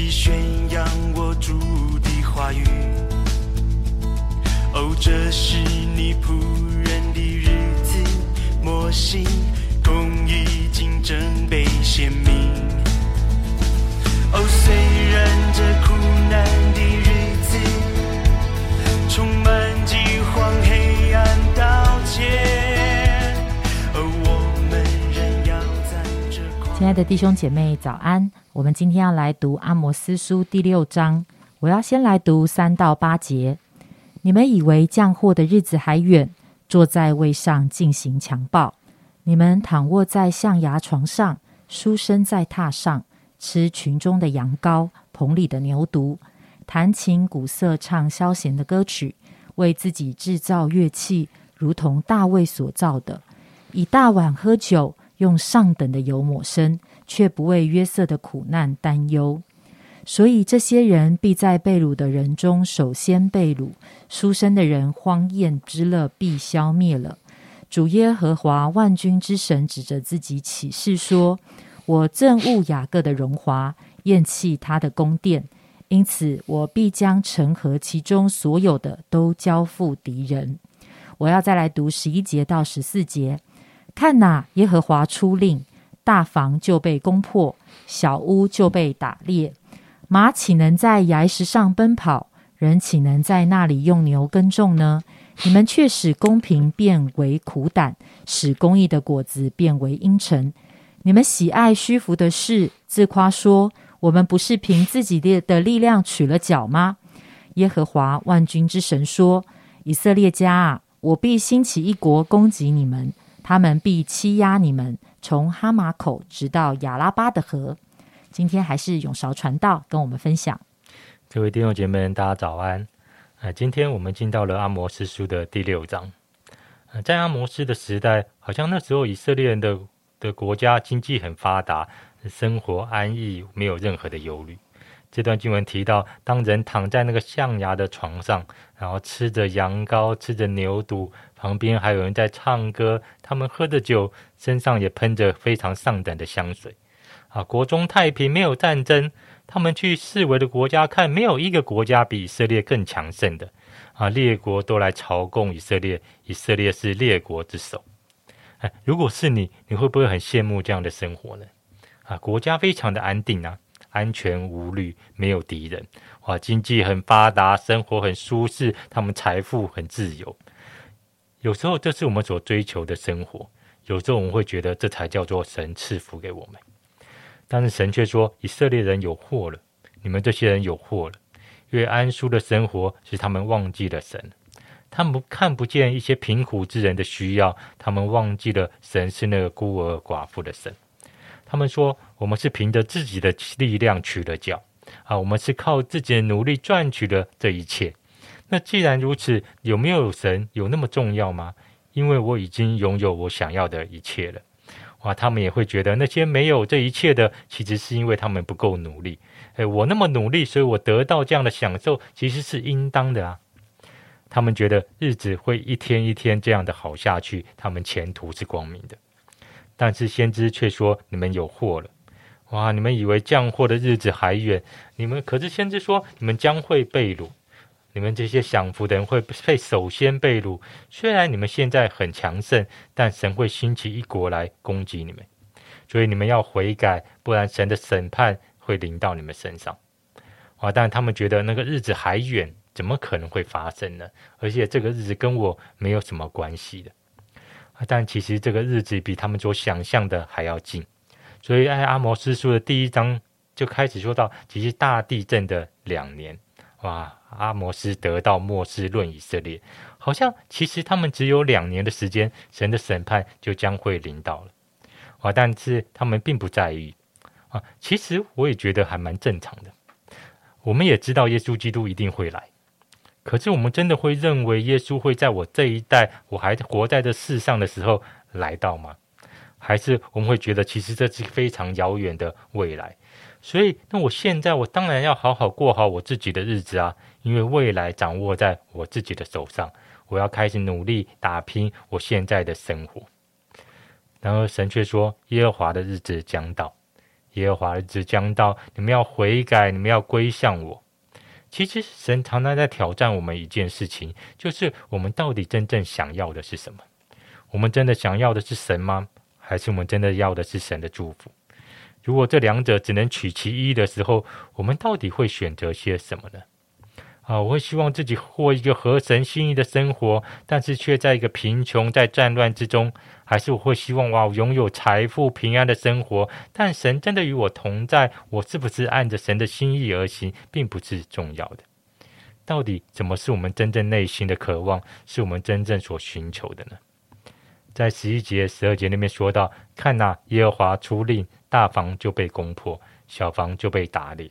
起宣扬我主的话语。哦，这是你仆人的日子，摩西公义经正被显明。哦，虽然亲爱的弟兄姐妹，早安！我们今天要来读阿摩斯书第六章，我要先来读三到八节。你们以为降祸的日子还远，坐在位上进行强暴；你们躺卧在象牙床上，书生在榻上，吃群中的羊羔，棚里的牛犊，弹琴鼓瑟，唱消闲的歌曲，为自己制造乐器，如同大卫所造的，以大碗喝酒，用上等的油抹身，却不为约瑟的苦难担忧。所以这些人必在被掳的人中首先被掳，书生的人荒宴之乐必消灭了。主耶和华万军之神指着自己起誓说：“我憎恶雅各的荣华，厌弃他的宫殿，因此我必将城和其中所有的都交付敌人。”我要再来读十一节到十四节。看哪，耶和华出令，大房就被攻破，小屋就被打裂。马岂能在崖石上奔跑？人岂能在那里用牛耕种呢？你们却使公平变为苦胆，使公义的果子变为阴沉。你们喜爱虚浮的事，自夸说：我们不是凭自己的的力量取了脚吗？耶和华万军之神说：以色列家啊，我必兴起一国攻击你们，他们必欺压你们，从哈马口直到亚拉巴的河。今天还是永韶传道跟我们分享。各位弟兄姐妹，大家早安！呃，今天我们进到了阿摩斯书的第六章。在阿摩斯的时代，好像那时候以色列人的的国家经济很发达，生活安逸，没有任何的忧虑。这段经文提到，当人躺在那个象牙的床上，然后吃着羊羔，吃着牛肚，旁边还有人在唱歌，他们喝着酒，身上也喷着非常上等的香水。啊，国中太平，没有战争。他们去四围的国家看，没有一个国家比以色列更强盛的。啊，列国都来朝贡以色列，以色列是列国之首。哎，如果是你，你会不会很羡慕这样的生活呢？啊，国家非常的安定啊，安全无虑，没有敌人。哇，经济很发达，生活很舒适，他们财富很自由。有时候这是我们所追求的生活，有时候我们会觉得这才叫做神赐福给我们。但是神却说：“以色列人有祸了，你们这些人有祸了。因为安舒的生活使他们忘记了神，他们看不见一些贫苦之人的需要，他们忘记了神是那个孤儿寡妇的神。他们说：我们是凭着自己的力量取了脚啊，我们是靠自己的努力赚取了这一切。那既然如此，有没有神有那么重要吗？因为我已经拥有我想要的一切了。”哇，他们也会觉得那些没有这一切的，其实是因为他们不够努力。诶，我那么努力，所以我得到这样的享受，其实是应当的啊。他们觉得日子会一天一天这样的好下去，他们前途是光明的。但是先知却说：“你们有祸了！哇，你们以为降祸的日子还远？你们可是先知说，你们将会被掳。”你们这些享福的人会被首先被掳。虽然你们现在很强盛，但神会兴起一国来攻击你们，所以你们要悔改，不然神的审判会临到你们身上。啊！但他们觉得那个日子还远，怎么可能会发生呢？而且这个日子跟我没有什么关系的。但其实这个日子比他们所想象的还要近。所以在阿摩斯书的第一章就开始说到，其实大地震的两年。哇！阿摩斯得到末世论以色列，好像其实他们只有两年的时间，神的审判就将会临到了。哇！但是他们并不在意啊。其实我也觉得还蛮正常的。我们也知道耶稣基督一定会来，可是我们真的会认为耶稣会在我这一代我还活在这世上的时候来到吗？还是我们会觉得其实这是非常遥远的未来？所以，那我现在我当然要好好过好我自己的日子啊，因为未来掌握在我自己的手上，我要开始努力打拼我现在的生活。然而，神却说：耶和华的日子将到，耶和华的日子将到，你们要悔改，你们要归向我。其实神常常在挑战我们一件事情，就是我们到底真正想要的是什么？我们真的想要的是神吗？还是我们真的要的是神的祝福？如果这两者只能取其一的时候，我们到底会选择些什么呢？啊，我会希望自己过一个合神心意的生活，但是却在一个贫穷、在战乱之中；还是我会希望哇，我拥有财富、平安的生活，但神真的与我同在，我是不是按着神的心意而行，并不是重要的。到底什么是我们真正内心的渴望，是我们真正所寻求的呢？在十一节、十二节那边说到：“看呐，耶和华出令，大房就被攻破，小房就被打裂。”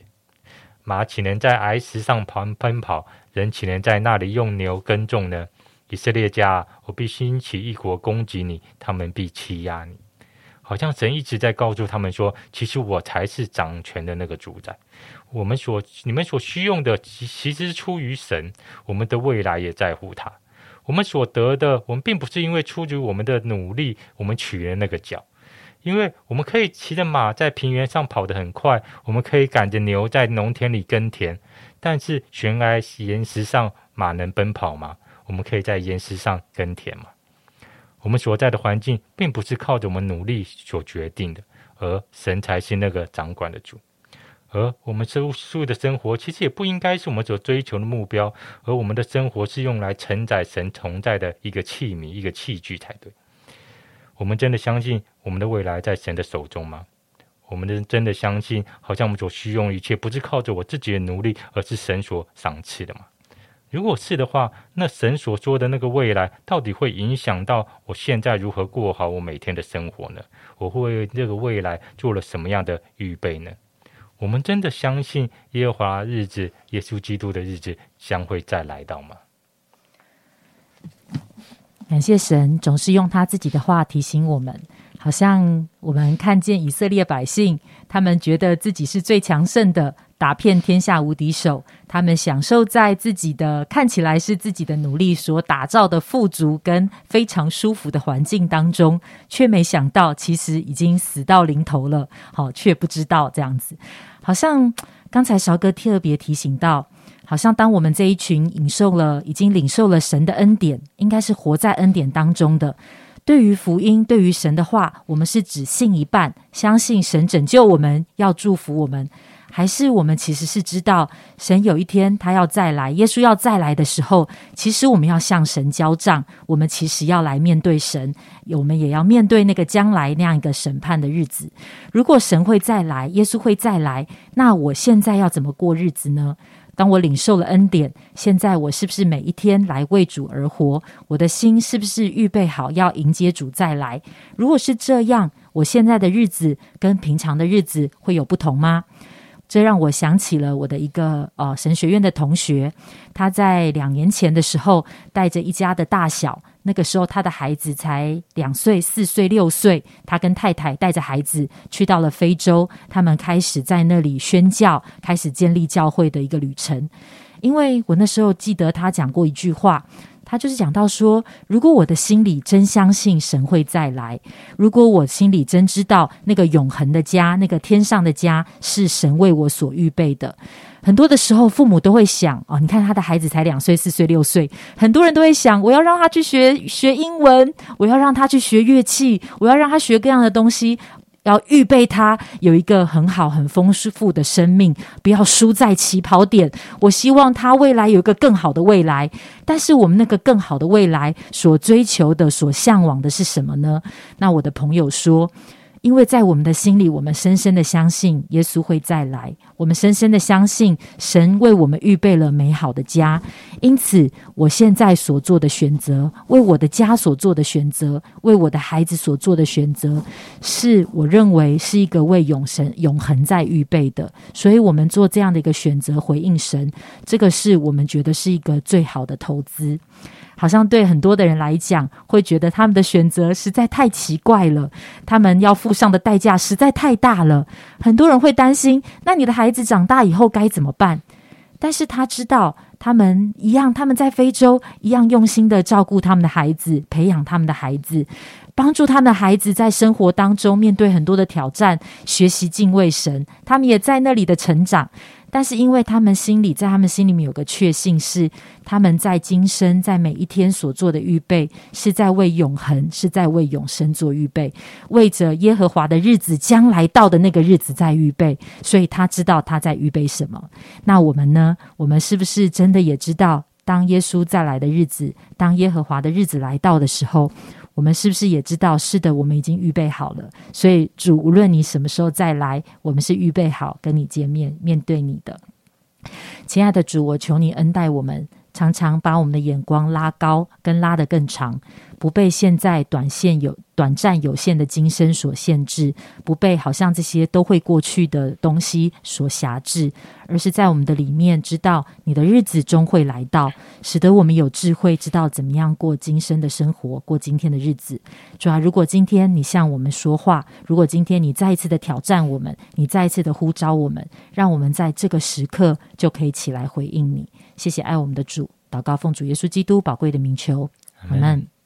马岂能在崖石上跑奔跑？人岂能在那里用牛耕种呢？以色列家，我必兴起一国攻击你，他们必欺压你。好像神一直在告诉他们说：“其实我才是掌权的那个主宰。我们所你们所需用的，其其实出于神。我们的未来也在乎他。我们所得的，我们并不是因为出于我们的努力，我们取了那个角。”因为我们可以骑着马在平原上跑得很快，我们可以赶着牛在农田里耕田，但是悬崖岩石上马能奔跑吗？我们可以在岩石上耕田吗？我们所在的环境并不是靠着我们努力所决定的，而神才是那个掌管的主。而我们收束的生活其实也不应该是我们所追求的目标，而我们的生活是用来承载神同在的一个器皿、一个器具才对。我们真的相信我们的未来在神的手中吗？我们的真的相信，好像我们所需用一切不是靠着我自己的努力，而是神所赏赐的吗？如果是的话，那神所说的那个未来，到底会影响到我现在如何过好我每天的生活呢？我会为这个未来做了什么样的预备呢？我们真的相信耶和华日子、耶稣基督的日子将会再来到吗？感谢神，总是用他自己的话提醒我们。好像我们看见以色列百姓，他们觉得自己是最强盛的，打遍天下无敌手。他们享受在自己的看起来是自己的努力所打造的富足跟非常舒服的环境当中，却没想到其实已经死到临头了。好，却不知道这样子。好像刚才韶哥特别提醒到。好像当我们这一群领受了、已经领受了神的恩典，应该是活在恩典当中的。对于福音、对于神的话，我们是只信一半，相信神拯救我们，要祝福我们，还是我们其实是知道神有一天他要再来，耶稣要再来的时候，其实我们要向神交账，我们其实要来面对神，我们也要面对那个将来那样一个审判的日子。如果神会再来，耶稣会再来，那我现在要怎么过日子呢？当我领受了恩典，现在我是不是每一天来为主而活？我的心是不是预备好要迎接主再来？如果是这样，我现在的日子跟平常的日子会有不同吗？这让我想起了我的一个呃神学院的同学，他在两年前的时候带着一家的大小。那个时候，他的孩子才两岁、四岁、六岁。他跟太太带着孩子去到了非洲，他们开始在那里宣教，开始建立教会的一个旅程。因为我那时候记得他讲过一句话。他就是讲到说，如果我的心里真相信神会再来，如果我心里真知道那个永恒的家、那个天上的家是神为我所预备的，很多的时候父母都会想哦，你看他的孩子才两岁、四岁、六岁，很多人都会想，我要让他去学学英文，我要让他去学乐器，我要让他学各样的东西。要预备他有一个很好、很丰富的生命，不要输在起跑点。我希望他未来有一个更好的未来。但是我们那个更好的未来所追求的、所向往的是什么呢？那我的朋友说。因为在我们的心里，我们深深的相信耶稣会再来，我们深深的相信神为我们预备了美好的家。因此，我现在所做的选择，为我的家所做的选择，为我的孩子所做的选择，是我认为是一个为永神永恒在预备的。所以，我们做这样的一个选择，回应神，这个是我们觉得是一个最好的投资。好像对很多的人来讲，会觉得他们的选择实在太奇怪了，他们要付上的代价实在太大了。很多人会担心，那你的孩子长大以后该怎么办？但是他知道，他们一样，他们在非洲一样用心的照顾他们的孩子，培养他们的孩子。帮助他们的孩子在生活当中面对很多的挑战，学习敬畏神，他们也在那里的成长。但是，因为他们心里，在他们心里面有个确信，是他们在今生在每一天所做的预备，是在为永恒，是在为永生做预备，为着耶和华的日子将来到的那个日子在预备。所以他知道他在预备什么。那我们呢？我们是不是真的也知道，当耶稣再来的日子，当耶和华的日子来到的时候？我们是不是也知道？是的，我们已经预备好了。所以主，无论你什么时候再来，我们是预备好跟你见面，面对你的。亲爱的主，我求你恩待我们，常常把我们的眼光拉高，跟拉得更长。不被现在短线有短暂有限的今生所限制，不被好像这些都会过去的东西所辖制，而是在我们的里面知道你的日子终会来到，使得我们有智慧知道怎么样过今生的生活，过今天的日子。主要如果今天你向我们说话，如果今天你再一次的挑战我们，你再一次的呼召我们，让我们在这个时刻就可以起来回应你。谢谢爱我们的主，祷告奉主耶稣基督宝贵的名求，阿门。